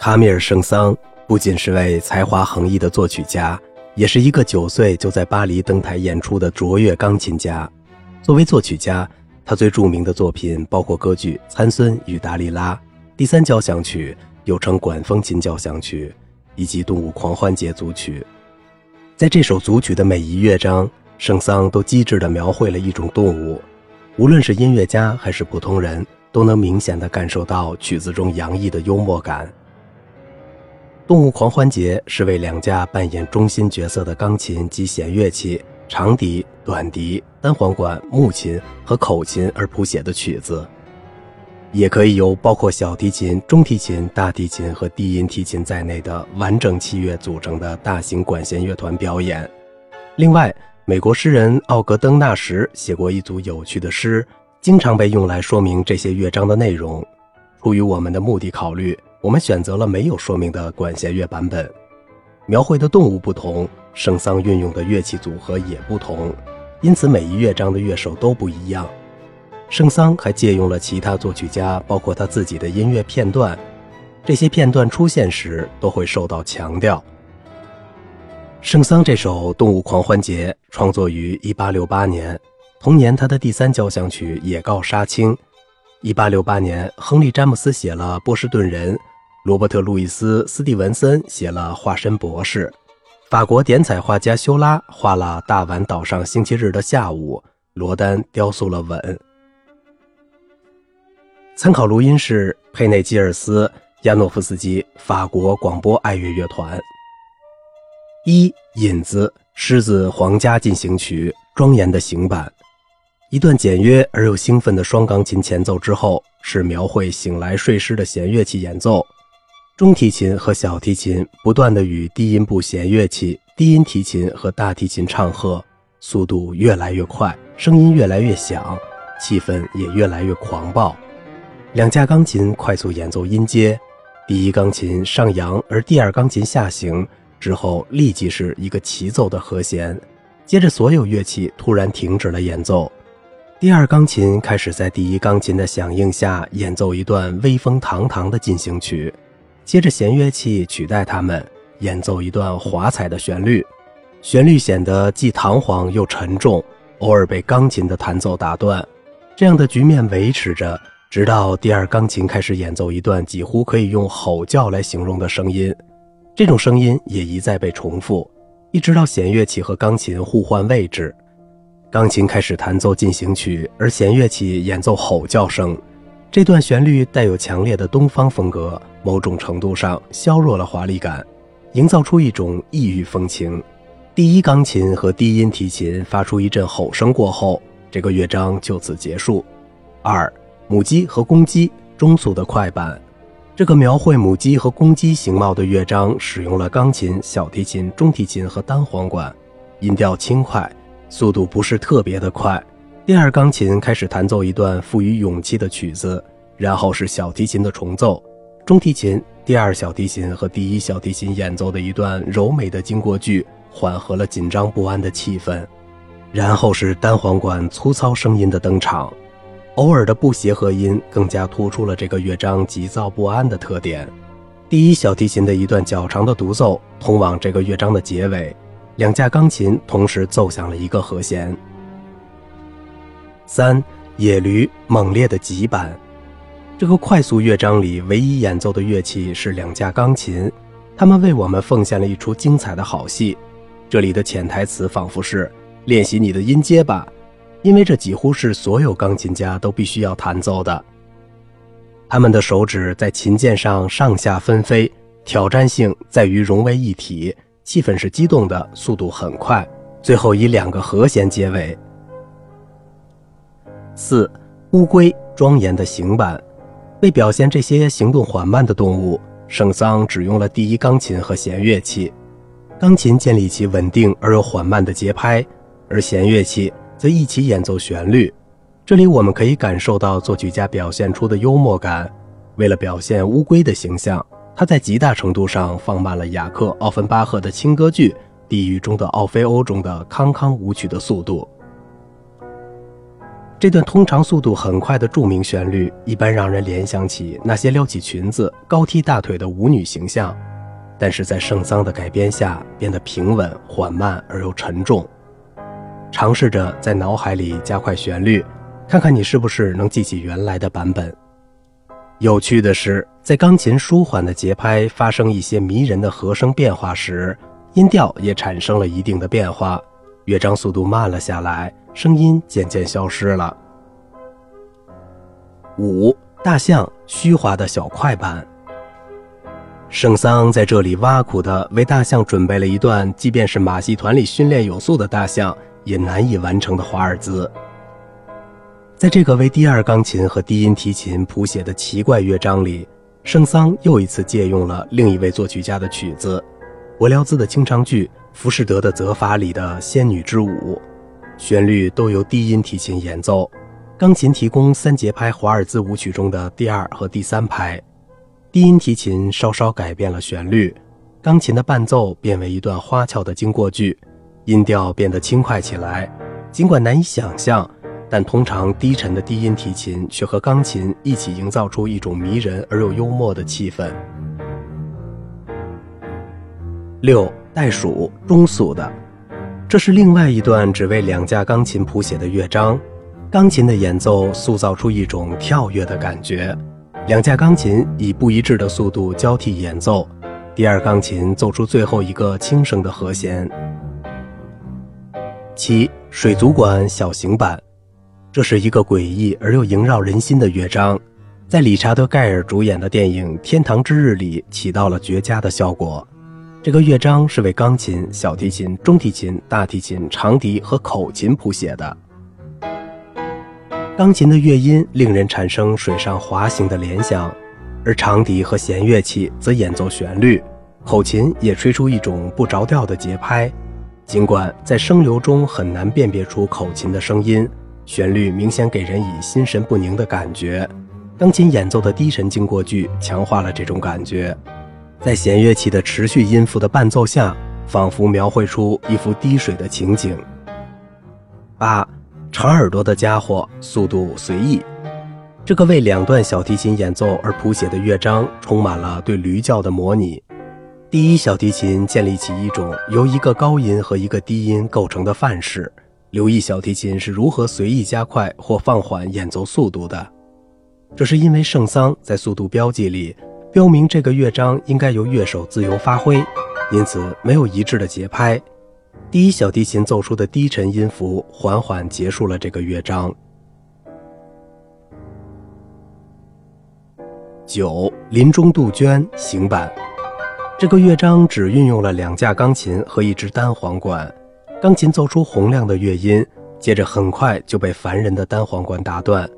卡米尔·圣桑不仅是位才华横溢的作曲家，也是一个九岁就在巴黎登台演出的卓越钢琴家。作为作曲家，他最著名的作品包括歌剧《参孙与达利拉》、第三交响曲（又称管风琴交响曲）以及《动物狂欢节》组曲。在这首组曲的每一乐章，圣桑都机智地描绘了一种动物，无论是音乐家还是普通人，都能明显地感受到曲子中洋溢的幽默感。动物狂欢节是为两架扮演中心角色的钢琴及弦乐器长笛、短笛、单簧管、木琴和口琴而谱写的曲子，也可以由包括小提琴、中提琴、大提琴和低音提琴在内的完整器乐组成的大型管弦乐团表演。另外，美国诗人奥格登纳什写过一组有趣的诗，经常被用来说明这些乐章的内容。出于我们的目的考虑。我们选择了没有说明的管弦乐版本，描绘的动物不同，圣桑运用的乐器组合也不同，因此每一乐章的乐手都不一样。圣桑还借用了其他作曲家，包括他自己的音乐片段，这些片段出现时都会受到强调。圣桑这首《动物狂欢节》创作于1868年，同年他的第三交响曲《野告杀青》。1868年，亨利·詹姆斯写了《波士顿人》。罗伯特·路易斯·斯蒂文森写了《化身博士》，法国点彩画家修拉画了《大碗岛上星期日的下午》，罗丹雕塑了《吻》。参考录音是佩内基尔斯·亚诺夫斯基，法国广播爱乐乐团。一引子，狮子皇家进行曲，庄严的行板。一段简约而又兴奋的双钢琴前奏之后，是描绘醒来睡狮的弦乐器演奏。中提琴和小提琴不断地与低音部弦乐器、低音提琴和大提琴唱和，速度越来越快，声音越来越响，气氛也越来越狂暴。两架钢琴快速演奏音阶，第一钢琴上扬，而第二钢琴下行，之后立即是一个齐奏的和弦。接着，所有乐器突然停止了演奏，第二钢琴开始在第一钢琴的响应下演奏一段威风堂堂的进行曲。接着，弦乐器取代他们演奏一段华彩的旋律，旋律显得既堂皇又沉重，偶尔被钢琴的弹奏打断。这样的局面维持着，直到第二钢琴开始演奏一段几乎可以用吼叫来形容的声音。这种声音也一再被重复，一直到弦乐器和钢琴互换位置，钢琴开始弹奏进行曲，而弦乐器演奏吼叫声。这段旋律带有强烈的东方风格，某种程度上削弱了华丽感，营造出一种异域风情。第一钢琴和低音提琴发出一阵吼声过后，这个乐章就此结束。二，母鸡和公鸡中速的快板，这个描绘母鸡和公鸡形貌的乐章使用了钢琴、小提琴、中提琴和单簧管，音调轻快，速度不是特别的快。第二钢琴开始弹奏一段富于勇气的曲子，然后是小提琴的重奏，中提琴、第二小提琴和第一小提琴演奏的一段柔美的经过句，缓和了紧张不安的气氛，然后是单簧管粗糙声音的登场，偶尔的不协和音更加突出了这个乐章急躁不安的特点。第一小提琴的一段较长的独奏通往这个乐章的结尾，两架钢琴同时奏响了一个和弦。三野驴猛烈的急板，这个快速乐章里唯一演奏的乐器是两架钢琴，他们为我们奉献了一出精彩的好戏。这里的潜台词仿佛是练习你的音阶吧，因为这几乎是所有钢琴家都必须要弹奏的。他们的手指在琴键上上下纷飞，挑战性在于融为一体，气氛是激动的，速度很快，最后以两个和弦结尾。四乌龟庄严的行板，为表现这些行动缓慢的动物，圣桑只用了第一钢琴和弦乐器。钢琴建立起稳定而又缓慢的节拍，而弦乐器则一起演奏旋律。这里我们可以感受到作曲家表现出的幽默感。为了表现乌龟的形象，他在极大程度上放慢了雅克·奥芬巴赫的轻歌剧《地狱中的奥菲欧》中的康康舞曲的速度。这段通常速度很快的著名旋律，一般让人联想起那些撩起裙子、高踢大腿的舞女形象，但是在圣桑的改编下，变得平稳、缓慢而又沉重。尝试着在脑海里加快旋律，看看你是不是能记起原来的版本。有趣的是，在钢琴舒缓的节拍发生一些迷人的和声变化时，音调也产生了一定的变化，乐章速度慢了下来。声音渐渐消失了。五大象虚华的小快板。圣桑在这里挖苦地为大象准备了一段，即便是马戏团里训练有素的大象也难以完成的华尔兹。在这个为第二钢琴和低音提琴谱写的奇怪乐章里，圣桑又一次借用了另一位作曲家的曲子——柏辽兹的清唱剧《浮士德的责罚》里的仙女之舞。旋律都由低音提琴演奏，钢琴提供三节拍华尔兹舞曲中的第二和第三拍，低音提琴稍稍改变了旋律，钢琴的伴奏变为一段花俏的经过句，音调变得轻快起来。尽管难以想象，但通常低沉的低音提琴却和钢琴一起营造出一种迷人而又幽默的气氛。六袋鼠中速的。这是另外一段只为两架钢琴谱写的乐章，钢琴的演奏塑造出一种跳跃的感觉，两架钢琴以不一致的速度交替演奏，第二钢琴奏出最后一个轻声的和弦。七水族馆小型版，这是一个诡异而又萦绕人心的乐章，在理查德·盖尔主演的电影《天堂之日》里起到了绝佳的效果。这个乐章是为钢琴、小提琴、中提琴、大提琴、长笛和口琴谱写的。钢琴的乐音令人产生水上滑行的联想，而长笛和弦乐器则演奏旋律，口琴也吹出一种不着调的节拍。尽管在声流中很难辨别出口琴的声音，旋律明显给人以心神不宁的感觉。钢琴演奏的低沉经过句强化了这种感觉。在弦乐器的持续音符的伴奏下，仿佛描绘出一幅滴水的情景。八，长耳朵的家伙，速度随意。这个为两段小提琴演奏而谱写的乐章，充满了对驴叫的模拟。第一小提琴建立起一种由一个高音和一个低音构成的范式，留意小提琴是如何随意加快或放缓演奏速度的。这是因为圣桑在速度标记里。标明这个乐章应该由乐手自由发挥，因此没有一致的节拍。第一小提琴奏出的低沉音符缓缓结束了这个乐章。九林中杜鹃行板，这个乐章只运用了两架钢琴和一支单簧管，钢琴奏出洪亮的乐音，接着很快就被烦人的单簧管打断，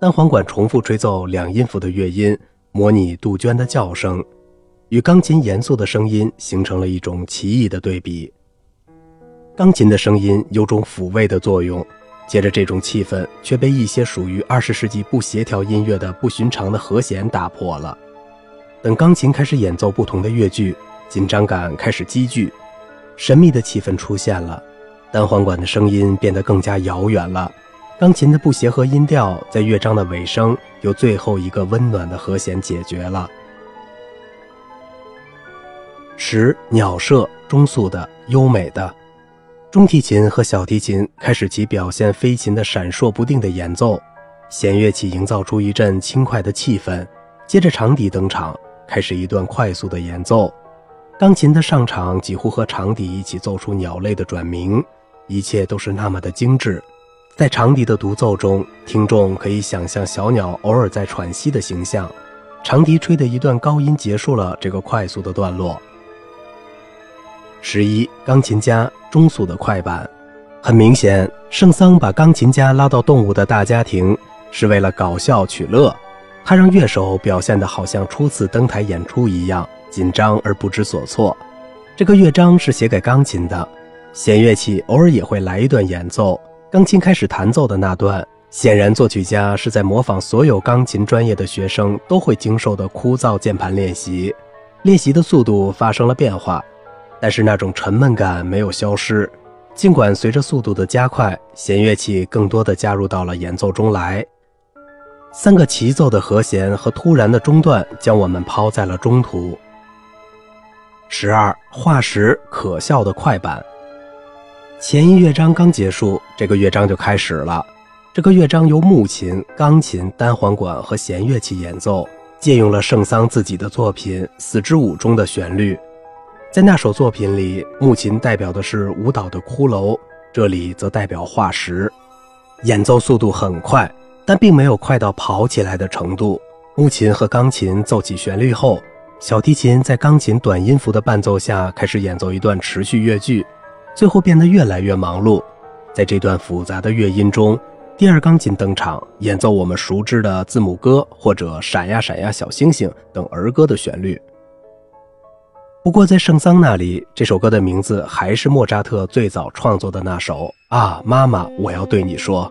单簧管重复吹奏两音符的乐音。模拟杜鹃的叫声，与钢琴严肃的声音形成了一种奇异的对比。钢琴的声音有种抚慰的作用，接着这种气氛却被一些属于二十世纪不协调音乐的不寻常的和弦打破了。等钢琴开始演奏不同的乐句，紧张感开始积聚，神秘的气氛出现了，单簧管的声音变得更加遥远了。钢琴的不协和音调在乐章的尾声由最后一个温暖的和弦解决了。十鸟舍中速的优美的，中提琴和小提琴开始其表现飞禽的闪烁不定的演奏，弦乐器营造出一阵轻快的气氛。接着长笛登场，开始一段快速的演奏。钢琴的上场几乎和长笛一起奏出鸟类的转鸣，一切都是那么的精致。在长笛的独奏中，听众可以想象小鸟偶尔在喘息的形象。长笛吹的一段高音结束了这个快速的段落。十一，钢琴家中速的快板。很明显，圣桑把钢琴家拉到动物的大家庭是为了搞笑取乐。他让乐手表现得好像初次登台演出一样紧张而不知所措。这个乐章是写给钢琴的，弦乐器偶尔也会来一段演奏。钢琴开始弹奏的那段，显然作曲家是在模仿所有钢琴专业的学生都会经受的枯燥键盘练习。练习的速度发生了变化，但是那种沉闷感没有消失。尽管随着速度的加快，弦乐器更多的加入到了演奏中来。三个齐奏的和弦和突然的中断将我们抛在了中途。十二化石可笑的快板。前一乐章刚结束，这个乐章就开始了。这个乐章由木琴、钢琴、单簧管和弦乐器演奏，借用了圣桑自己的作品《死之舞》中的旋律。在那首作品里，木琴代表的是舞蹈的骷髅，这里则代表化石。演奏速度很快，但并没有快到跑起来的程度。木琴和钢琴奏起旋律后，小提琴在钢琴短音符的伴奏下开始演奏一段持续乐句，最后变得越来越忙碌。在这段复杂的乐音中，第二钢琴登场，演奏我们熟知的字母歌或者“闪呀闪呀小星星”等儿歌的旋律。不过，在圣桑那里，这首歌的名字还是莫扎特最早创作的那首啊，妈妈，我要对你说。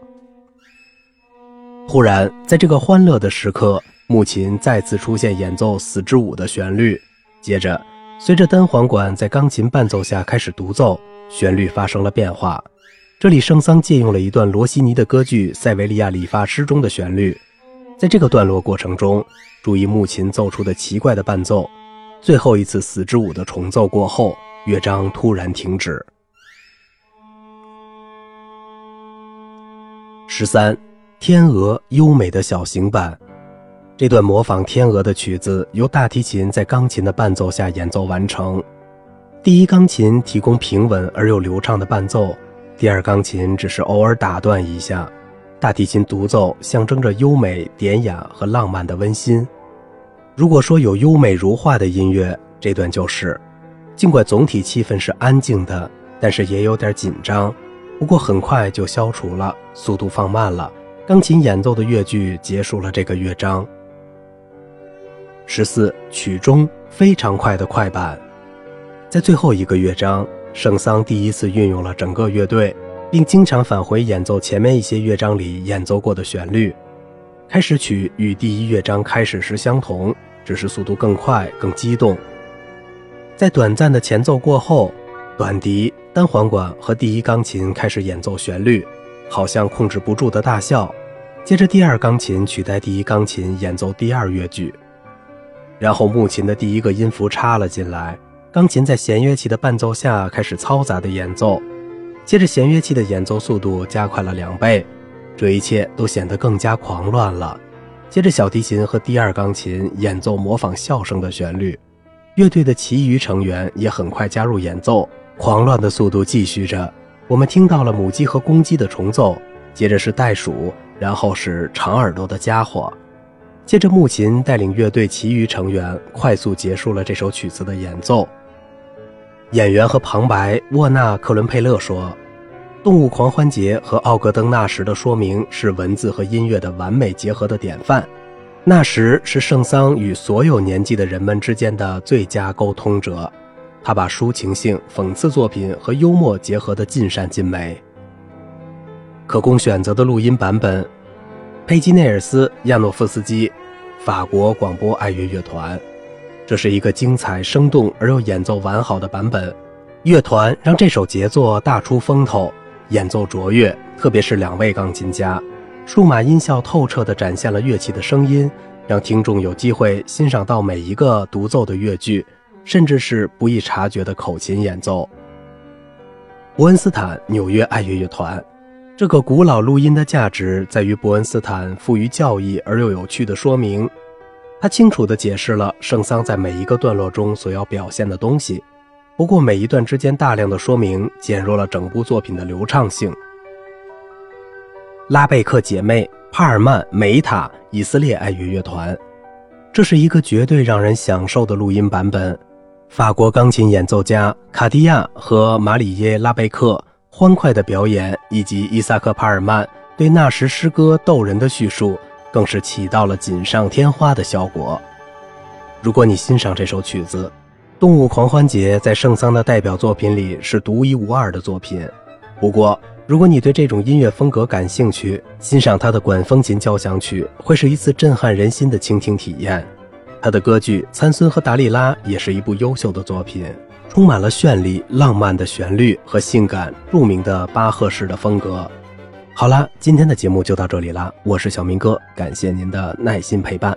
忽然，在这个欢乐的时刻，木琴再次出现演奏《死之舞》的旋律。接着，随着单簧管在钢琴伴奏下开始独奏，旋律发生了变化。这里，圣桑借用了一段罗西尼的歌剧《塞维利亚理发师》中的旋律。在这个段落过程中，注意木琴奏出的奇怪的伴奏。最后一次死之舞的重奏过后，乐章突然停止。十三，天鹅优美的小型版。这段模仿天鹅的曲子由大提琴在钢琴的伴奏下演奏完成。第一钢琴提供平稳而又流畅的伴奏，第二钢琴只是偶尔打断一下。大提琴独奏象征着优美、典雅和浪漫的温馨。如果说有优美如画的音乐，这段就是。尽管总体气氛是安静的，但是也有点紧张。不过很快就消除了，速度放慢了。钢琴演奏的乐句结束了这个乐章。十四曲中非常快的快板，在最后一个乐章，圣桑第一次运用了整个乐队，并经常返回演奏前面一些乐章里演奏过的旋律。开始曲与第一乐章开始时相同，只是速度更快、更激动。在短暂的前奏过后，短笛、单簧管和第一钢琴开始演奏旋律，好像控制不住的大笑。接着，第二钢琴取代第一钢琴演奏第二乐句，然后木琴的第一个音符插了进来，钢琴在弦乐器的伴奏下开始嘈杂的演奏。接着，弦乐器的演奏速度加快了两倍。这一切都显得更加狂乱了。接着，小提琴和第二钢琴演奏模仿笑声的旋律，乐队的其余成员也很快加入演奏。狂乱的速度继续着。我们听到了母鸡和公鸡的重奏，接着是袋鼠，然后是长耳朵的家伙。接着，木琴带领乐队其余成员快速结束了这首曲子的演奏。演员和旁白沃纳·克伦佩勒说。动物狂欢节和奥格登纳什的说明是文字和音乐的完美结合的典范。纳什是圣桑与所有年纪的人们之间的最佳沟通者，他把抒情性、讽刺作品和幽默结合得尽善尽美。可供选择的录音版本：佩吉内尔斯亚诺夫斯基，法国广播爱乐乐团。这是一个精彩、生动而又演奏完好的版本。乐团让这首杰作大出风头。演奏卓越，特别是两位钢琴家，数码音效透彻地展现了乐器的声音，让听众有机会欣赏到每一个独奏的乐句，甚至是不易察觉的口琴演奏。伯恩斯坦纽约爱乐乐团，这个古老录音的价值在于伯恩斯坦富于教义而又有趣的说明，他清楚地解释了圣桑在每一个段落中所要表现的东西。不过，每一段之间大量的说明减弱了整部作品的流畅性。拉贝克姐妹、帕尔曼、梅塔、以色列爱乐乐团，这是一个绝对让人享受的录音版本。法国钢琴演奏家卡蒂亚和马里耶·拉贝克欢快的表演，以及伊萨克·帕尔曼对那时诗歌逗人的叙述，更是起到了锦上添花的效果。如果你欣赏这首曲子，动物狂欢节在圣桑的代表作品里是独一无二的作品。不过，如果你对这种音乐风格感兴趣，欣赏他的管风琴交响曲会是一次震撼人心的倾听体验。他的歌剧《参孙和达利拉》也是一部优秀的作品。充满了绚丽浪漫的旋律和性感著名的巴赫式的风格。好啦，今天的节目就到这里啦，我是小明哥，感谢您的耐心陪伴。